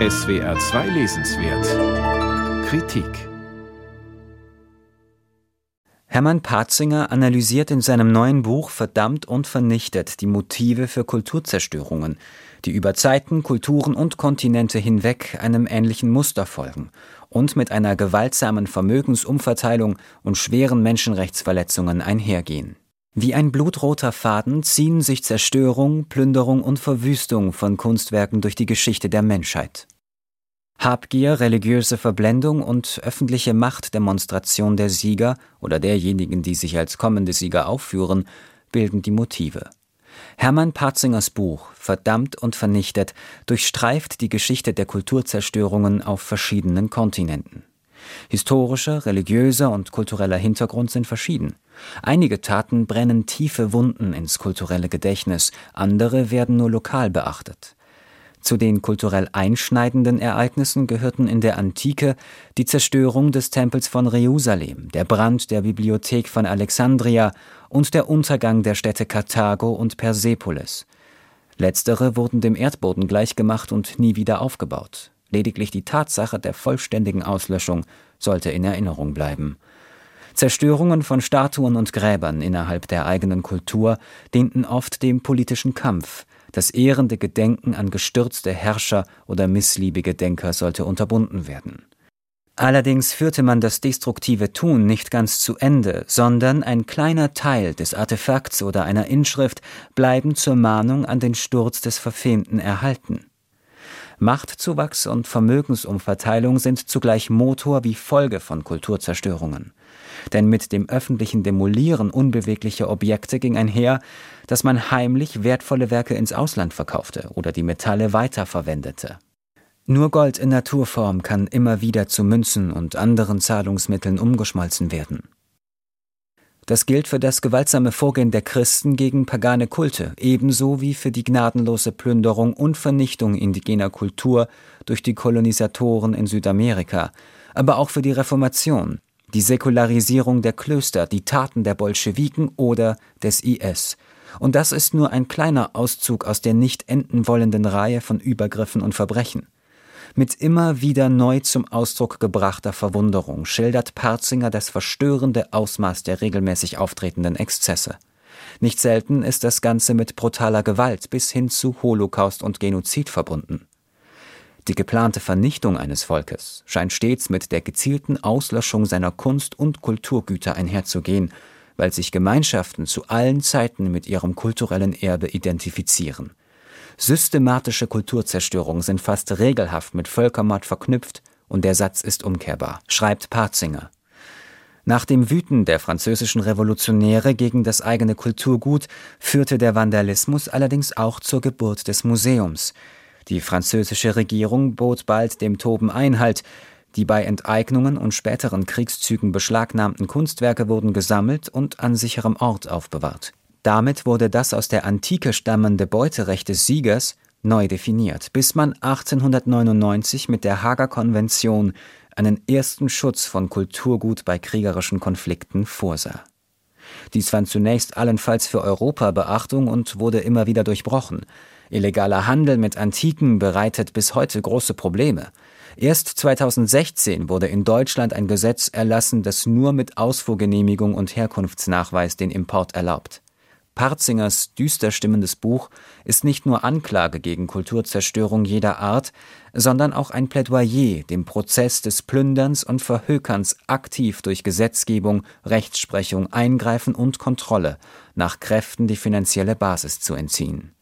SWR 2 Lesenswert Kritik Hermann Patzinger analysiert in seinem neuen Buch Verdammt und vernichtet die Motive für Kulturzerstörungen, die über Zeiten, Kulturen und Kontinente hinweg einem ähnlichen Muster folgen und mit einer gewaltsamen Vermögensumverteilung und schweren Menschenrechtsverletzungen einhergehen. Wie ein blutroter Faden ziehen sich Zerstörung, Plünderung und Verwüstung von Kunstwerken durch die Geschichte der Menschheit. Habgier, religiöse Verblendung und öffentliche Machtdemonstration der Sieger oder derjenigen, die sich als kommende Sieger aufführen, bilden die Motive. Hermann Patzingers Buch Verdammt und vernichtet durchstreift die Geschichte der Kulturzerstörungen auf verschiedenen Kontinenten. Historischer, religiöser und kultureller Hintergrund sind verschieden. Einige Taten brennen tiefe Wunden ins kulturelle Gedächtnis, andere werden nur lokal beachtet. Zu den kulturell einschneidenden Ereignissen gehörten in der Antike die Zerstörung des Tempels von Jerusalem, der Brand der Bibliothek von Alexandria und der Untergang der Städte Karthago und Persepolis. Letztere wurden dem Erdboden gleichgemacht und nie wieder aufgebaut. Lediglich die Tatsache der vollständigen Auslöschung sollte in Erinnerung bleiben. Zerstörungen von Statuen und Gräbern innerhalb der eigenen Kultur dienten oft dem politischen Kampf, das ehrende Gedenken an gestürzte Herrscher oder missliebige Denker sollte unterbunden werden. Allerdings führte man das destruktive Tun nicht ganz zu Ende, sondern ein kleiner Teil des Artefakts oder einer Inschrift bleiben zur Mahnung an den Sturz des Verfemten erhalten. Machtzuwachs und Vermögensumverteilung sind zugleich Motor wie Folge von Kulturzerstörungen denn mit dem öffentlichen Demolieren unbeweglicher Objekte ging einher, dass man heimlich wertvolle Werke ins Ausland verkaufte oder die Metalle weiterverwendete. Nur Gold in Naturform kann immer wieder zu Münzen und anderen Zahlungsmitteln umgeschmolzen werden. Das gilt für das gewaltsame Vorgehen der Christen gegen pagane Kulte, ebenso wie für die gnadenlose Plünderung und Vernichtung indigener Kultur durch die Kolonisatoren in Südamerika, aber auch für die Reformation, die Säkularisierung der Klöster, die Taten der Bolschewiken oder des IS. Und das ist nur ein kleiner Auszug aus der nicht enden wollenden Reihe von Übergriffen und Verbrechen. Mit immer wieder neu zum Ausdruck gebrachter Verwunderung schildert Parzinger das verstörende Ausmaß der regelmäßig auftretenden Exzesse. Nicht selten ist das Ganze mit brutaler Gewalt bis hin zu Holocaust und Genozid verbunden. Die geplante Vernichtung eines Volkes scheint stets mit der gezielten Auslöschung seiner Kunst- und Kulturgüter einherzugehen, weil sich Gemeinschaften zu allen Zeiten mit ihrem kulturellen Erbe identifizieren. Systematische Kulturzerstörungen sind fast regelhaft mit Völkermord verknüpft und der Satz ist umkehrbar, schreibt Parzinger. Nach dem Wüten der französischen Revolutionäre gegen das eigene Kulturgut führte der Vandalismus allerdings auch zur Geburt des Museums, die französische Regierung bot bald dem Toben Einhalt. Die bei Enteignungen und späteren Kriegszügen beschlagnahmten Kunstwerke wurden gesammelt und an sicherem Ort aufbewahrt. Damit wurde das aus der Antike stammende Beuterecht des Siegers neu definiert, bis man 1899 mit der Hager Konvention einen ersten Schutz von Kulturgut bei kriegerischen Konflikten vorsah. Dies fand zunächst allenfalls für Europa Beachtung und wurde immer wieder durchbrochen. Illegaler Handel mit Antiken bereitet bis heute große Probleme. Erst 2016 wurde in Deutschland ein Gesetz erlassen, das nur mit Ausfuhrgenehmigung und Herkunftsnachweis den Import erlaubt. Parzingers düster stimmendes Buch ist nicht nur Anklage gegen Kulturzerstörung jeder Art, sondern auch ein Plädoyer, dem Prozess des Plünderns und Verhökerns aktiv durch Gesetzgebung, Rechtsprechung, Eingreifen und Kontrolle nach Kräften die finanzielle Basis zu entziehen